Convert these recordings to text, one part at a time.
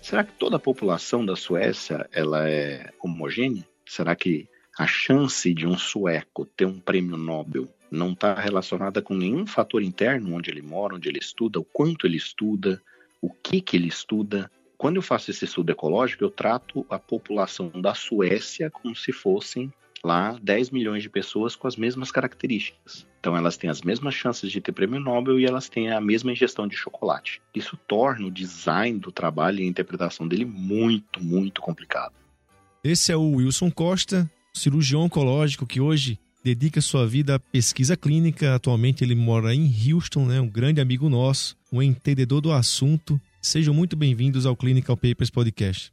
Será que toda a população da Suécia ela é homogênea? Será que a chance de um sueco ter um prêmio Nobel não está relacionada com nenhum fator interno, onde ele mora, onde ele estuda, o quanto ele estuda, o que, que ele estuda. Quando eu faço esse estudo ecológico, eu trato a população da Suécia como se fossem lá 10 milhões de pessoas com as mesmas características. Então elas têm as mesmas chances de ter prêmio Nobel e elas têm a mesma ingestão de chocolate. Isso torna o design do trabalho e a interpretação dele muito, muito complicado. Esse é o Wilson Costa, cirurgião oncológico que hoje dedica sua vida à pesquisa clínica. Atualmente ele mora em Houston, né? um grande amigo nosso, um entendedor do assunto. Sejam muito bem-vindos ao Clinical Papers Podcast.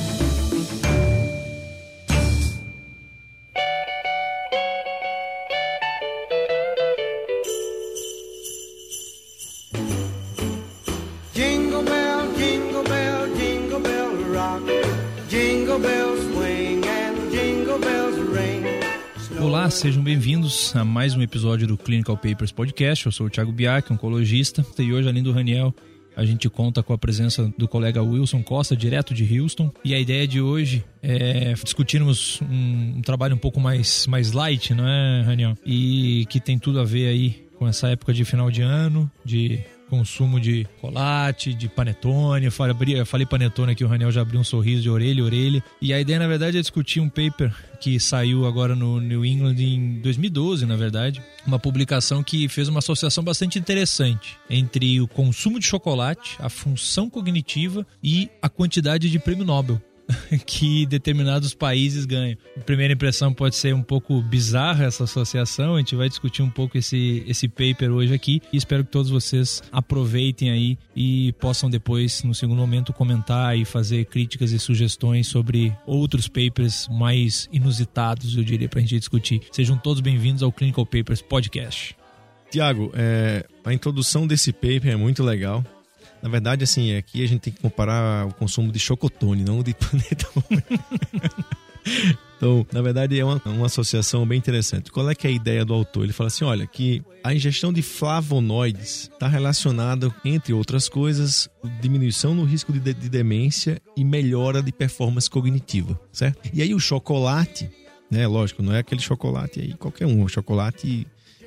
Olá, sejam bem-vindos a mais um episódio do Clinical Papers Podcast. Eu sou o Thiago Biak, oncologista, e hoje, além do Raniel, a gente conta com a presença do colega Wilson Costa, direto de Houston. E a ideia de hoje é discutirmos um, um trabalho um pouco mais, mais light, não é, Raniel? E que tem tudo a ver aí com essa época de final de ano, de consumo de chocolate, de panetone. Eu falei panetone aqui, o Raniel já abriu um sorriso de orelha a orelha. E a ideia, na verdade, é discutir um paper que saiu agora no New England em 2012, na verdade. Uma publicação que fez uma associação bastante interessante entre o consumo de chocolate, a função cognitiva e a quantidade de prêmio Nobel que determinados países ganham. A primeira impressão pode ser um pouco bizarra essa associação, a gente vai discutir um pouco esse, esse paper hoje aqui e espero que todos vocês aproveitem aí e possam depois, no segundo momento, comentar e fazer críticas e sugestões sobre outros papers mais inusitados, eu diria, pra gente discutir. Sejam todos bem-vindos ao Clinical Papers Podcast. Tiago, é, a introdução desse paper é muito legal. Na verdade, assim, aqui a gente tem que comparar o consumo de chocotone, não de panetone. Então, na verdade, é uma, uma associação bem interessante. Qual é é a ideia do autor? Ele fala assim, olha, que a ingestão de flavonoides está relacionada, entre outras coisas, diminuição no risco de, de demência e melhora de performance cognitiva, certo? E aí o chocolate, né, lógico, não é aquele chocolate aí, qualquer um, o chocolate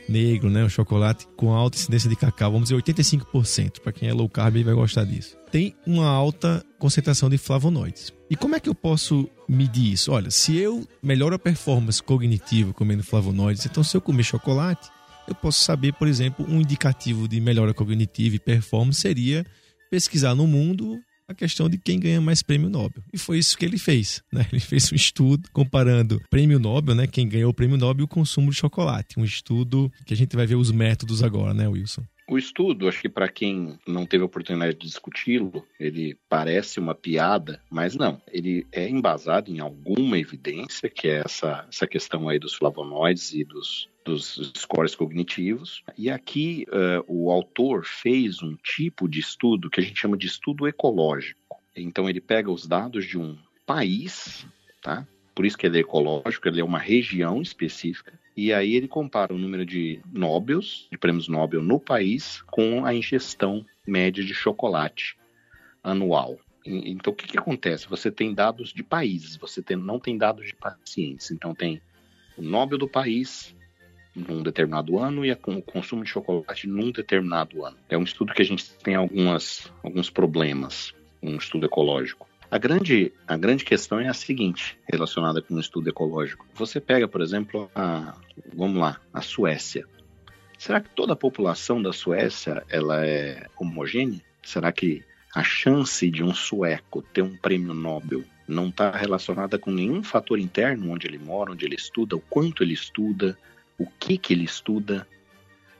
negro, né? O chocolate com alta incidência de cacau, vamos dizer 85%. Para quem é low carb vai gostar disso. Tem uma alta concentração de flavonoides. E como é que eu posso medir isso? Olha, se eu melhoro a performance cognitiva comendo flavonoides, então se eu comer chocolate, eu posso saber, por exemplo, um indicativo de melhora cognitiva e performance seria pesquisar no mundo a questão de quem ganha mais prêmio Nobel. E foi isso que ele fez. Né? Ele fez um estudo comparando prêmio Nobel, né? quem ganhou o prêmio Nobel e o consumo de chocolate. Um estudo que a gente vai ver os métodos agora, né, Wilson? O estudo, acho que para quem não teve a oportunidade de discuti-lo, ele parece uma piada, mas não. Ele é embasado em alguma evidência, que é essa, essa questão aí dos flavonoides e dos, dos scores cognitivos. E aqui uh, o autor fez um tipo de estudo que a gente chama de estudo ecológico. Então ele pega os dados de um país, tá? Por isso que ele é ecológico, ele é uma região específica. E aí ele compara o número de Nobels, de prêmios Nobel no país, com a ingestão média de chocolate anual. Então o que, que acontece? Você tem dados de países, você tem, não tem dados de pacientes. Então tem o Nobel do país num determinado ano e o consumo de chocolate num determinado ano. É um estudo que a gente tem algumas, alguns problemas, um estudo ecológico. A grande, a grande questão é a seguinte, relacionada com o estudo ecológico. Você pega, por exemplo, a, vamos lá, a Suécia. Será que toda a população da Suécia ela é homogênea? Será que a chance de um sueco ter um prêmio Nobel não está relacionada com nenhum fator interno, onde ele mora, onde ele estuda, o quanto ele estuda, o que, que ele estuda?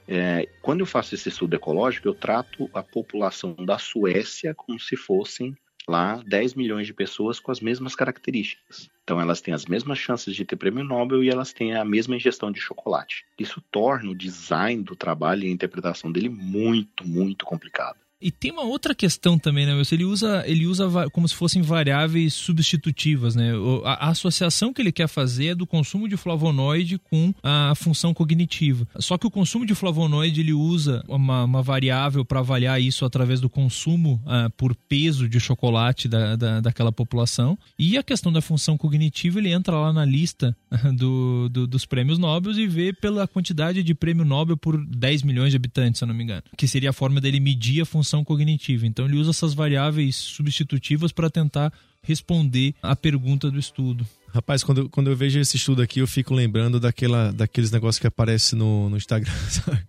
É, quando eu faço esse estudo ecológico, eu trato a população da Suécia como se fossem lá 10 milhões de pessoas com as mesmas características. Então elas têm as mesmas chances de ter prêmio Nobel e elas têm a mesma ingestão de chocolate. Isso torna o design do trabalho e a interpretação dele muito, muito complicado. E tem uma outra questão também, né, Wilson? Ele usa, ele usa como se fossem variáveis substitutivas, né? A, a associação que ele quer fazer é do consumo de flavonoide com a função cognitiva. Só que o consumo de flavonoide ele usa uma, uma variável para avaliar isso através do consumo ah, por peso de chocolate da, da, daquela população. E a questão da função cognitiva, ele entra lá na lista do, do- dos prêmios Nobel e vê pela quantidade de prêmio Nobel por 10 milhões de habitantes, se eu não me engano. Que seria a forma dele medir a função cognitiva. Então ele usa essas variáveis substitutivas para tentar responder à pergunta do estudo. Rapaz, quando, eu- quando eu vejo esse estudo aqui, eu fico lembrando daquela, daqueles negócios que aparecem no, no Instagram, sabe?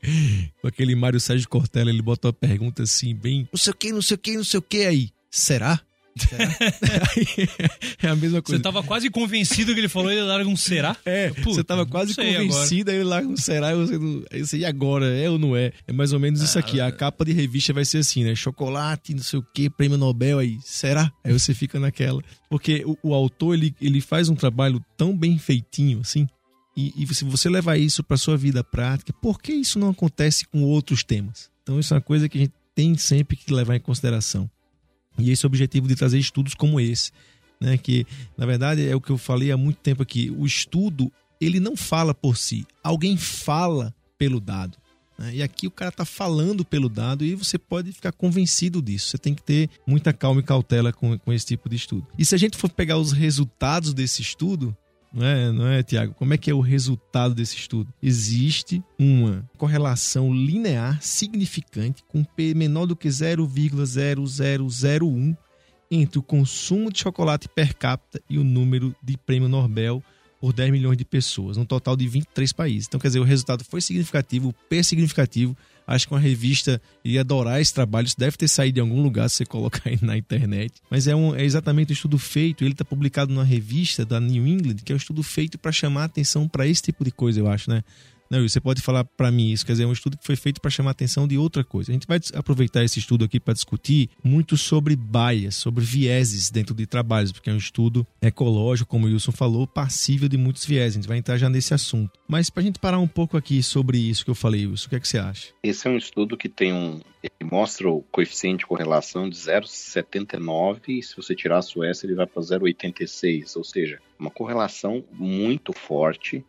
Com aquele Mário Sérgio Cortella, ele bota uma pergunta assim, bem, não sei o que, não sei o que, não sei o que aí. Será? É a mesma Você coisa. tava quase convencido que ele falou, ele larga um será? É, Puta, você tava quase convencido, aí lá não será, aí você não, aí você, e agora, é ou não é? É mais ou menos isso aqui, a capa de revista vai ser assim, né? Chocolate, não sei o que, prêmio Nobel aí, será? Aí você fica naquela. Porque o, o autor, ele, ele faz um trabalho tão bem feitinho, assim, e, e se você levar isso para sua vida prática, por que isso não acontece com outros temas? Então isso é uma coisa que a gente tem sempre que levar em consideração. E esse é o objetivo de trazer estudos como esse, né? Que na verdade é o que eu falei há muito tempo aqui. O estudo ele não fala por si, alguém fala pelo dado. né? E aqui o cara está falando pelo dado e você pode ficar convencido disso. Você tem que ter muita calma e cautela com, com esse tipo de estudo. E se a gente for pegar os resultados desse estudo, não é, não é, Tiago? Como é que é o resultado desse estudo? Existe uma correlação linear significante com P menor do que 0,0001 entre o consumo de chocolate per capita e o número de prêmio Nobel por 10 milhões de pessoas, num total de 23 países. Então, quer dizer, o resultado foi significativo, o P é significativo. Acho que uma revista iria adorar esse trabalho. Isso deve ter saído em algum lugar se você colocar aí na internet. Mas é, um, é exatamente um estudo feito. Ele está publicado numa revista da New England, que é um estudo feito para chamar atenção para esse tipo de coisa, eu acho, né? Não, você pode falar para mim isso, quer dizer, é um estudo que foi feito para chamar a atenção de outra coisa. A gente vai aproveitar esse estudo aqui para discutir muito sobre bias, sobre vieses dentro de trabalhos, porque é um estudo ecológico, como o Wilson falou, passível de muitos vieses. A gente vai entrar já nesse assunto. Mas para a gente parar um pouco aqui sobre isso que eu falei, Wilson, o que é que você acha? Esse é um estudo que tem um. Ele mostra o coeficiente de correlação de 0,79 e se você tirar a Suécia, ele vai para 0,86, ou seja, uma correlação muito forte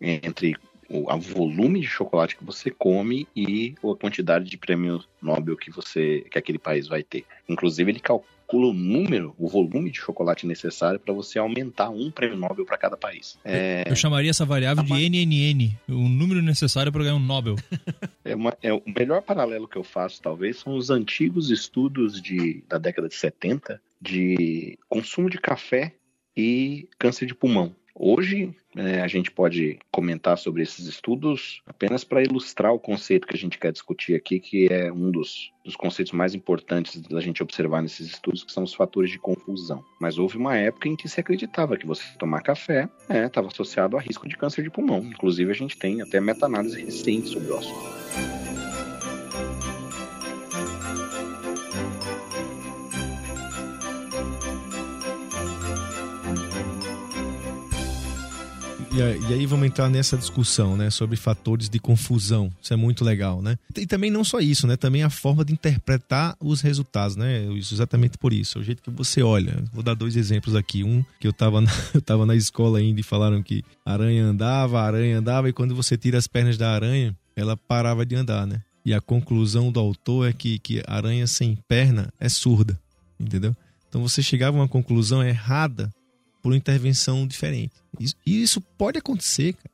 entre o a volume de chocolate que você come e a quantidade de prêmio Nobel que você que aquele país vai ter. Inclusive ele calcula o número, o volume de chocolate necessário para você aumentar um prêmio Nobel para cada país. É, Eu chamaria essa variável de NNN, o número necessário para ganhar um Nobel. É, uma- é o melhor paralelo que eu faço, talvez, são os antigos estudos de, da década de 70 de consumo de café e câncer de pulmão. Hoje, é, a gente pode comentar sobre esses estudos apenas para ilustrar o conceito que a gente quer discutir aqui, que é um dos, dos conceitos mais importantes da gente observar nesses estudos, que são os fatores de confusão. Mas houve uma época em que se acreditava que você tomar café estava associado a risco de câncer de pulmão. Inclusive, a gente tem até meta-análise recente sobre o assunto. E, aí vamos entrar nessa discussão, né, sobre fatores de confusão. Isso é muito legal, né? E também não só isso, né? Também a forma de interpretar os resultados, né? Isso, exatamente por isso. O jeito que você olha. Vou dar dois exemplos aqui. Um que eu tava na, eu tava na escola ainda e falaram que aranha andava, aranha andava e quando você tira as pernas da aranha, ela parava de andar, né? E a conclusão do autor é que, que aranha sem perna é surda, entendeu? Então você chegava a uma conclusão errada por uma intervenção diferente. Isso- E isso pode acontecer, cara.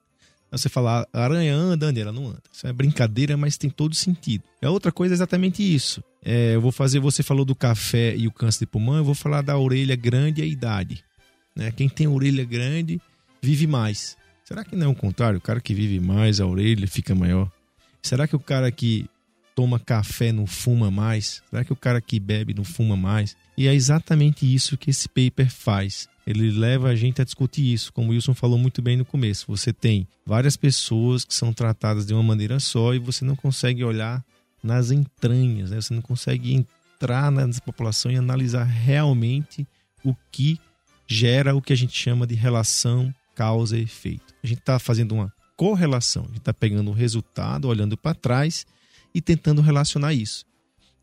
Você falar, aranha anda, anda, ela não anda. Isso é brincadeira, mas tem todo sentido. A outra coisa é exatamente isso. É, eu vou fazer, você falou do café e o câncer de pulmão, eu vou falar da orelha grande e a idade. Né? Quem tem orelha grande vive mais. Será que não é o contrário? O cara que vive mais, a orelha fica maior. Será que o cara que toma café não fuma mais? Será que o cara que bebe não fuma mais? E é exatamente isso que esse paper faz. Ele leva a gente a discutir isso, como o Wilson falou muito bem no começo. Você tem várias pessoas que são tratadas de uma maneira só e você não consegue olhar nas entranhas, né? você não consegue entrar nessa população e analisar realmente o que gera o que a gente chama de relação causa e efeito. A gente está fazendo uma correlação, a gente está pegando o resultado, olhando para trás e tentando relacionar isso.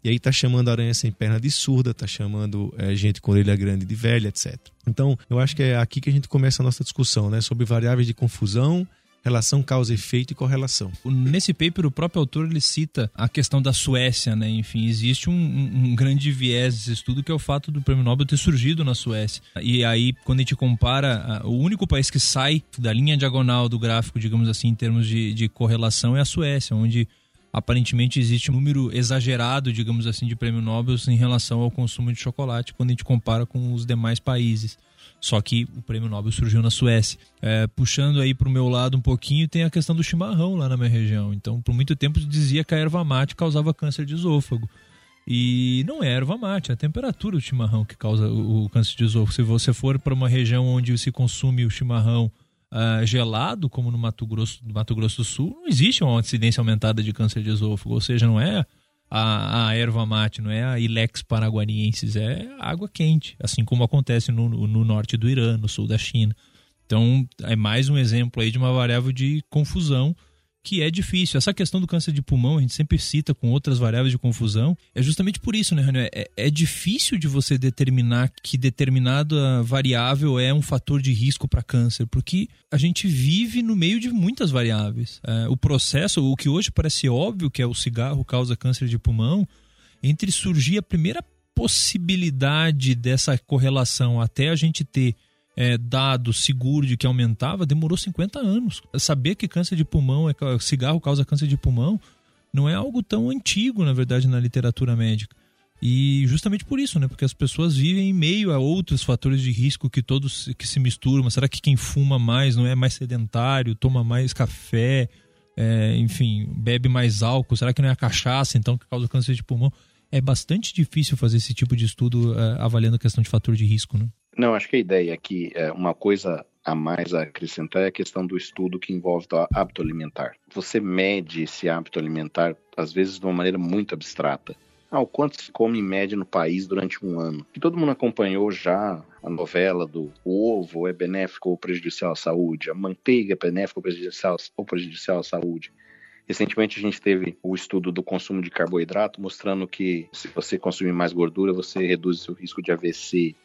E aí tá chamando aranha sem perna de surda, tá chamando é, gente com orelha grande de velha, etc. Então, eu acho que é aqui que a gente começa a nossa discussão, né? Sobre variáveis de confusão, relação causa-efeito e correlação. Nesse paper, o próprio autor ele cita a questão da Suécia, né? Enfim, existe um, um, grande viés desse estudo que é o fato do prêmio Nobel ter surgido na Suécia. E aí, quando a gente compara, o único país que sai da linha diagonal do gráfico, digamos assim, em termos de, de correlação, é a Suécia, onde aparentemente existe um número exagerado, digamos assim, de prêmio Nobel em relação ao consumo de chocolate quando a gente compara com os demais países. Só que o prêmio Nobel surgiu na Suécia. É, puxando aí para o meu lado um pouquinho, tem a questão do chimarrão lá na minha região. Então, por muito tempo dizia que a erva mate causava câncer de esôfago. E não é erva mate, é a temperatura do chimarrão que causa o câncer de esôfago. Se você for para uma região onde se consome o chimarrão uh, gelado, como no Mato Grosso, no Mato Grosso do Sul, não existe uma incidência aumentada de câncer de esôfago. Ou seja, não é a, a erva mate, não é a Ilex paraguaniensis, é água quente, assim como acontece no, no norte do Irã, no sul da China. Então, é mais um exemplo aí de uma variável de confusão que é difícil. Essa questão do câncer de pulmão, a gente sempre cita com outras variáveis de confusão, é justamente por isso, né, Rani? É, é, difícil de você determinar que determinada variável é um fator de risco para câncer, porque a gente vive no meio de muitas variáveis. É, o processo, o que hoje parece óbvio que é o cigarro causa câncer de pulmão, entre surgir a primeira possibilidade dessa correlação até a gente ter é, dado seguro de que aumentava, demorou 50 anos. Saber que câncer de pulmão, é, cigarro causa câncer de pulmão, não é algo tão antigo, na verdade, na literatura médica. E justamente por isso, né? Porque as pessoas vivem em meio a outros fatores de risco que todos que se misturam. será que quem fuma mais não é mais sedentário, toma mais café, é, enfim, bebe mais álcool? Será que não é a cachaça então que causa câncer de pulmão? É bastante difícil fazer esse tipo de estudo é, avaliando a questão de fator de risco, né? Não, acho que a ideia aqui é uma coisa a mais a acrescentar é a questão do estudo que envolve o hábito alimentar. Você mede esse hábito alimentar, às vezes, de uma maneira muito abstrata. Ah, o quanto se come em média no país durante um ano. E todo mundo acompanhou já a novela do o ovo é benéfico ou prejudicial à saúde, a manteiga é benéfica ou prejudicial, ou prejudicial à saúde. Recentemente a gente teve o estudo do consumo de carboidrato mostrando que se você consumir mais gordura, você reduz o risco de AVC,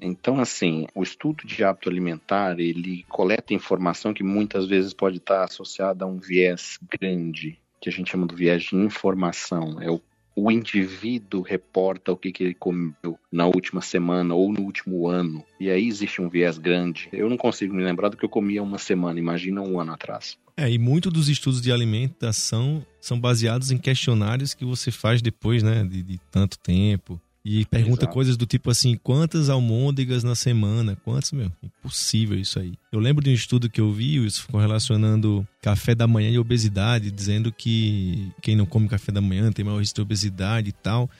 então, assim, o estudo de hábito alimentar, ele coleta informação que muitas vezes pode estar associada a um viés grande, que a gente chama do viés de informação. É o, o indivíduo reporta o que, que ele comeu na última semana ou no último ano. E aí existe um viés grande. Eu não consigo me lembrar do que eu comia uma semana, imagina um ano atrás. É, e muitos dos estudos de alimentação são baseados em questionários que você faz depois, né, de, de tanto tempo. E pergunta Exato. coisas do tipo assim, quantas almôndegas na semana? Quantos, meu? Impossível isso aí. Eu lembro de um estudo que eu vi, isso correlacionando café da manhã e obesidade, dizendo que quem não come café da manhã tem maior risco de obesidade e tal.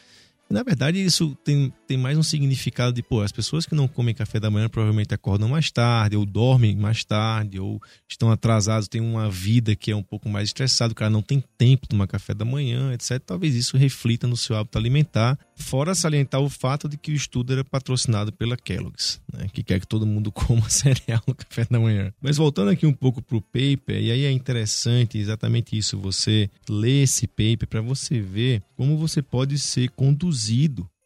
Na verdade, isso tem, tem mais um significado de, pô, as pessoas que não comem café da manhã provavelmente acordam mais tarde, ou dormem mais tarde, ou estão atrasados, têm uma vida que é um pouco mais estressada, o cara não tem tempo de tomar café da manhã, etc. Talvez isso reflita no seu hábito alimentar, fora salientar o fato de que o estudo era patrocinado pela Kellogg's, né, que quer que todo mundo coma cereal no café da manhã. Mas voltando aqui um pouco pro paper, e aí é interessante exatamente isso, você ler esse paper para você ver como você pode ser conduzido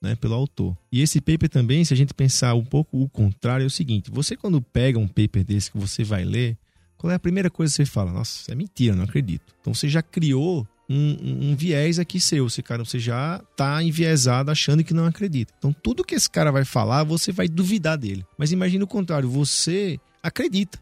né, pelo autor. E esse paper também, se a gente pensar um pouco o contrário, é o seguinte: você quando pega um paper desse que você vai ler, qual é a primeira coisa que você fala? Nossa, é mentira, não acredito. Então você já criou um, um, viés aqui seu. Você, cara, você já tá enviesado achando que não acredita. Então tudo que esse cara vai falar, você vai duvidar dele. Mas imagine o contrário, você acredita.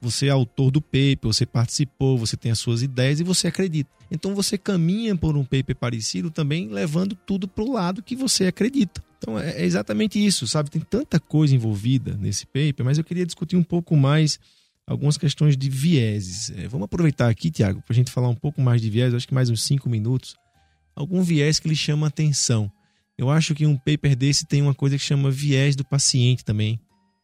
Você é autor do paper, você participou, você tem as suas ideias e você acredita. Então você caminha por um paper parecido também levando tudo para o lado que você acredita. Então é, é exatamente isso, sabe? Tem tanta coisa envolvida nesse paper, mas eu queria discutir um pouco mais algumas questões de vieses. É, vamos aproveitar aqui, Tiago, para a gente falar um pouco mais de viés, acho que mais uns cinco minutos. Algum viés que lhe chama atenção. Eu acho que um paper desse tem uma coisa que chama viés do paciente também.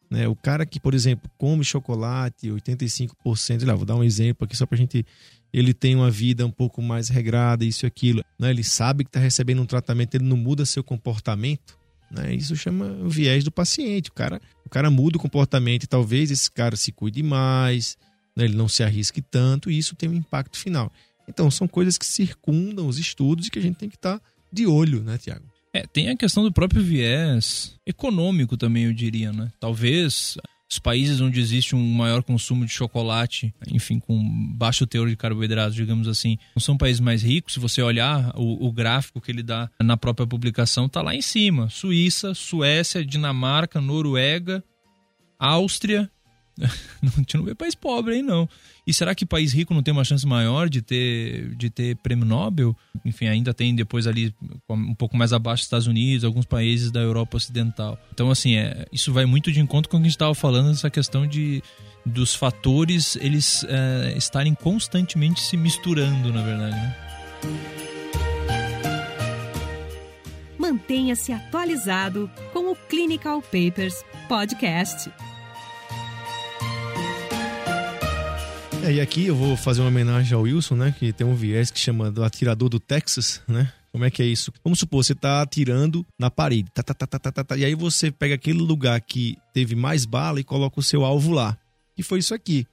Né? O cara que, por exemplo, come chocolate, 85%, lá, vou dar um exemplo aqui só para a gente. Ele tem uma vida um pouco mais regrada, isso e aquilo. Né? Ele sabe que está recebendo um tratamento, ele não muda seu comportamento. Né? Isso chama o viés do paciente. O cara, o cara muda o comportamento e talvez esse cara se cuide mais, né? ele não se arrisque tanto e isso tem um impacto final. Então, são coisas que circundam os estudos e que a gente tem que estar tá de olho, né, Tiago? É, tem a questão do próprio viés econômico também, eu diria, né? Talvez os países onde existe um maior consumo de chocolate, enfim, com baixo teor de carboidratos, digamos assim, não são países mais ricos. Se você olhar o, o gráfico que ele dá na própria publicação, tá lá em cima: Suíça, Suécia, Dinamarca, Noruega, Áustria. a gente não vê país pobre aí, não. E será que país rico não tem uma chance maior de ter, de ter prêmio Nobel? Enfim, ainda tem depois ali um pouco mais abaixo dos Estados Unidos, alguns países da Europa Ocidental. Então, assim, é, isso vai muito de encontro com o que a gente estava falando, essa questão de dos fatores eles é, estarem constantemente se misturando, na verdade. Né? Mantenha-se atualizado com o Clinical Papers Podcast. É, e aqui eu vou fazer uma homenagem ao Wilson, né? Que tem um viés que chama do atirador do Texas, né? Como é que é isso? Vamos supor, você tá atirando na parede, tá, tá, tá, tá, tá, tá, e aí você pega aquele lugar que teve mais bala e coloca o seu alvo lá. E foi isso aqui.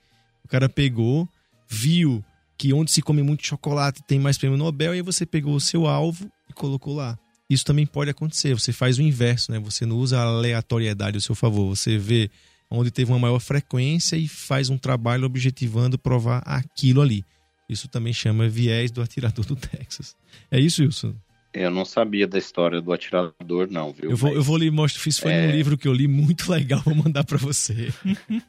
O cara pegou, viu que onde se come muito chocolate tem mais prêmio Nobel, e aí você pegou o seu alvo e colocou lá. Isso também pode acontecer. Você faz o inverso, né? Você não usa a aleatoriedade ao seu favor. Você vê onde teve uma maior frequência e faz um trabalho objetivando provar aquilo ali. Isso também chama viés do atirador do Texas. É isso, Wilson? Eu não sabia da história do atirador, não, viu? Eu vou, Mas... eu vou lhe mostrar, fiz foi é... um livro que eu li muito legal, vou mandar para você.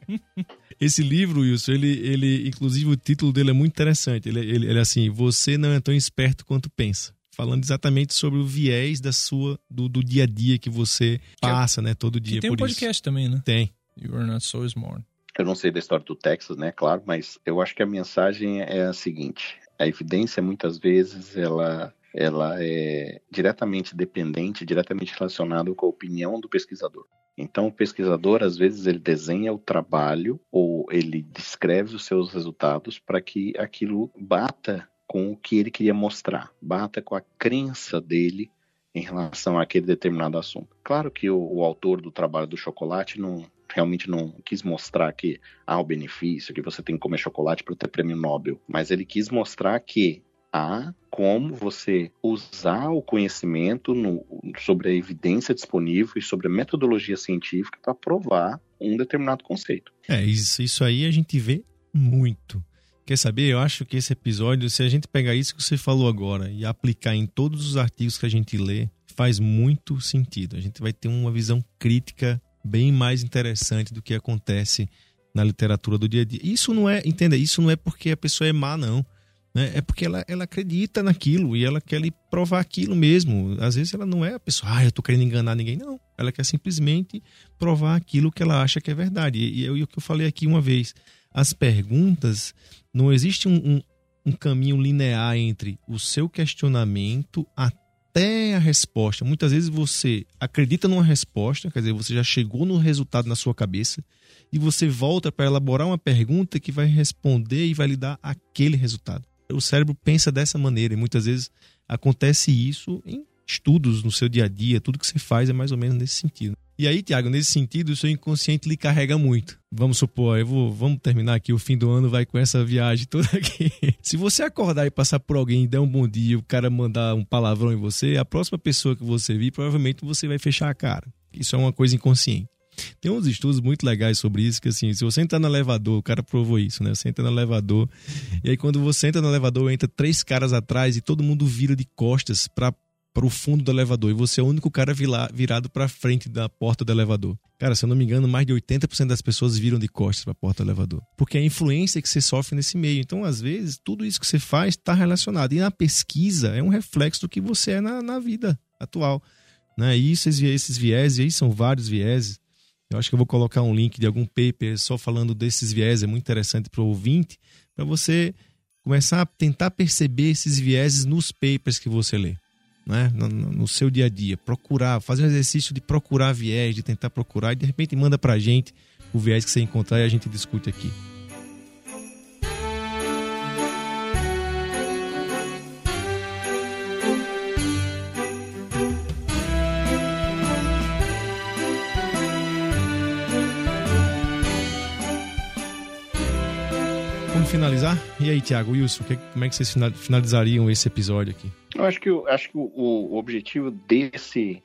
Esse livro, Wilson, ele, ele, inclusive o título dele é muito interessante. Ele, ele, ele é assim: Você não é tão esperto quanto pensa falando exatamente sobre o viés da sua do, do dia a dia que você passa, né, todo dia. E tem um podcast isso. também, né? Tem. You are not so smart. Eu não sei da história do Texas, né, claro, mas eu acho que a mensagem é a seguinte: a evidência muitas vezes ela ela é diretamente dependente, diretamente relacionada com a opinião do pesquisador. Então, o pesquisador, às vezes, ele desenha o trabalho ou ele descreve os seus resultados para que aquilo bata com o que ele queria mostrar, bata com a crença dele em relação àquele determinado assunto. Claro que o, o autor do trabalho do chocolate não, realmente não quis mostrar que há o benefício, que você tem que comer chocolate para ter prêmio Nobel, mas ele quis mostrar que há como você usar o conhecimento no, sobre a evidência disponível e sobre a metodologia científica para provar um determinado conceito. É, isso, isso aí a gente vê muito. Quer saber? Eu acho que esse episódio, se a gente pegar isso que você falou agora e aplicar em todos os artigos que a gente lê, faz muito sentido. A gente vai ter uma visão crítica bem mais interessante do que acontece na literatura do dia a dia. Isso não é, entenda, isso não é porque a pessoa é má, não. Né? É porque ela, ela acredita naquilo e ela quer lhe provar aquilo mesmo. Às vezes ela não é a pessoa, ah, eu tô querendo enganar ninguém. Não. Ela quer simplesmente provar aquilo que ela acha que é verdade. E, e, é o que eu falei aqui uma vez. As perguntas, não existe um, um, um caminho linear entre o seu questionamento até até a resposta. Muitas vezes você acredita numa resposta, quer dizer, você já chegou no resultado na sua cabeça, e você volta para elaborar uma pergunta que vai responder e vai lhe dar aquele resultado. O cérebro pensa dessa maneira e muitas vezes acontece isso em estudos no seu dia a dia, tudo que você faz é mais ou menos nesse sentido. E aí, Tiago, nesse sentido, o seu inconsciente lhe carrega muito. Vamos supor, eu vou, vamos terminar aqui, o fim do ano vai com essa viagem toda aqui. Se você acordar e passar por alguém e der um bom dia, o cara mandar um palavrão em você, a próxima pessoa que você vir, provavelmente você vai fechar a cara. Isso é uma coisa inconsciente. Tem uns estudos muito legais sobre isso, que assim, se você entrar no elevador, o cara provou isso, né? Você entra no elevador, e aí quando você entra no elevador, entra três caras atrás e todo mundo vira de costas para para o fundo do elevador e você é o único cara virado para frente da porta do elevador. Cara, se eu não me engano, mais de 80% das pessoas viram de costas para a porta do elevador. Porque é a influência que você sofre nesse meio. Então, às vezes, tudo isso que você faz está relacionado. E na pesquisa é um reflexo do que você é na, na vida atual. Né? E esses, esses e aí são vários vieses. Eu acho que eu vou colocar um link de algum paper só falando desses viés, é muito interessante para o ouvinte, para você começar a tentar perceber esses vieses nos papers que você lê né, no, no, seu dia a dia. Procurar, fazer um exercício de procurar viés, de tentar procurar e de repente manda pra gente o viés que você encontrar e a gente discute aqui. Vamos finalizar? E aí, Tiago, Wilson, como é que vocês finalizariam esse episódio aqui? Eu acho que, eu acho que o, o objetivo desse,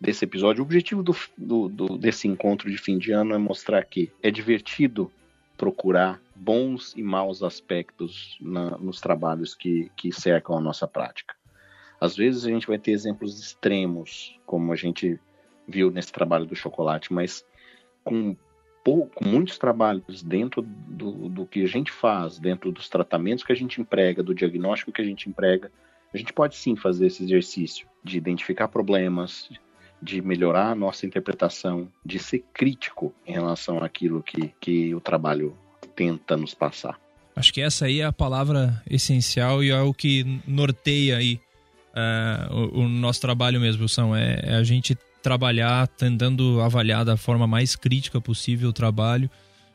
desse episódio, o objetivo do, do, do, desse encontro de fim de ano é mostrar que é divertido procurar bons e maus aspectos na, nos trabalhos que, que cercam a nossa prática. Às vezes a gente vai ter exemplos extremos, como a gente viu nesse trabalho do chocolate, mas com, pouco, muitos trabalhos dentro do, do que a gente faz, dentro dos tratamentos que a gente emprega, do diagnóstico que a gente emprega, a gente pode sim fazer esse exercício de identificar problemas, de melhorar a nossa interpretação, de ser crítico em relação àquilo que, que o trabalho tenta nos passar. Acho que essa aí é a palavra essencial e é o que norteia aí uh, o, o, nosso trabalho mesmo, são é, é, a gente trabalhar tentando avaliar da forma mais crítica possível o trabalho,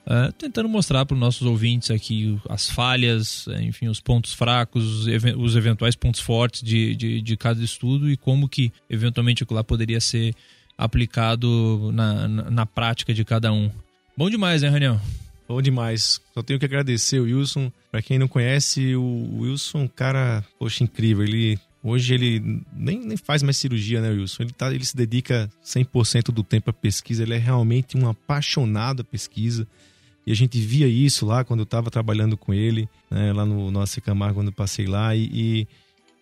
uh, tentando mostrar para os nossos ouvintes aqui as falhas, enfim, os pontos fracos, os eventuais pontos fortes de, de, de cada estudo e como que eventualmente aquilo lá poderia ser aplicado na, na, na prática de cada um. Bom demais, né, Raniel? Bom demais. Só tenho que agradecer o Wilson. Para quem não conhece, o Wilson é um cara, poxa, incrível. Ele Hoje ele nem, nem faz mais cirurgia, né, Wilson? Ele, tá, ele se dedica 100% do tempo à pesquisa, ele é realmente um apaixonado à pesquisa. E a gente via isso lá quando eu estava trabalhando com ele, né, lá no Nossa Camargo, quando eu passei lá. E, e,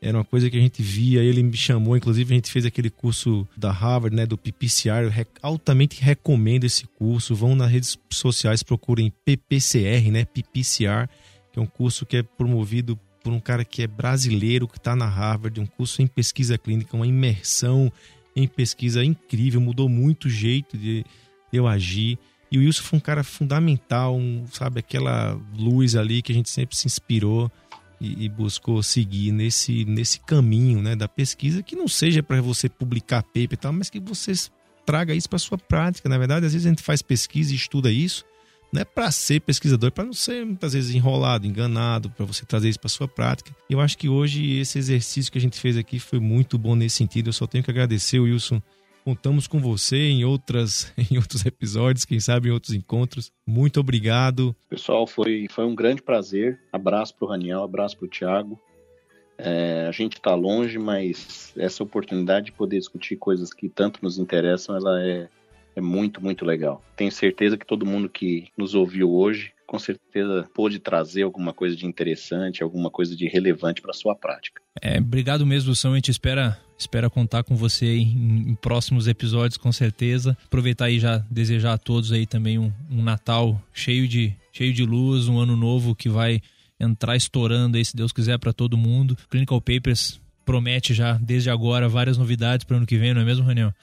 era uma coisa que a gente via, ele me chamou, inclusive a gente fez aquele curso da Harvard, né, do PPCR. Eu altamente recomendo esse curso. Vão nas redes sociais, procurem PPCR, né, PPCR, que é um curso que é promovido por um cara que é brasileiro, que está na Harvard, um curso em pesquisa clínica, uma imersão em pesquisa incrível, mudou muito o jeito de eu agir. E o Wilson foi um cara fundamental, um, sabe, aquela luz ali que a gente sempre se inspirou e, e buscou seguir nesse, nesse caminho né, da pesquisa, que não seja para você publicar paper e tal, mas que você traga isso para sua prática. Na verdade, às vezes a gente faz pesquisa e estuda isso, não é para ser pesquisador, para não ser muitas vezes enrolado, enganado, para você trazer isso para sua prática. Eu acho que hoje esse exercício que a gente fez aqui foi muito bom nesse sentido. Eu só tenho que agradecer, Wilson. Contamos com você em outras em outros episódios, quem sabe em outros encontros. Muito obrigado. Pessoal, foi, foi um grande prazer. Abraço para o Raniel, abraço para o Thiago. É, a gente está longe, mas essa oportunidade de poder discutir coisas que tanto nos interessam, ela é é muito, muito legal. Tenho certeza que todo mundo que nos ouviu hoje, com certeza pôde trazer alguma coisa de interessante, alguma coisa de relevante para sua prática. É, obrigado mesmo, São. A gente espera, espera contar com você em, em, próximos episódios, com certeza. Aproveitar aí já desejar a todos aí também um, um Natal cheio de, cheio de luz, um ano novo que vai entrar estourando aí, se Deus quiser, para todo mundo. Clinical Papers promete já desde agora várias novidades para o ano que vem, não é mesmo, Raniel?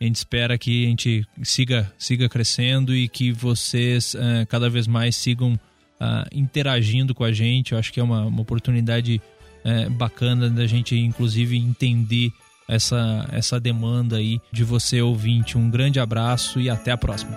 A gente espera que a gente siga, siga crescendo e que vocês uh, cada vez mais sigam uh, interagindo com a gente. Eu acho que é uma, uma oportunidade uh, bacana da gente, inclusive, entender essa, essa demanda aí de você ouvinte. Um grande abraço e até a próxima.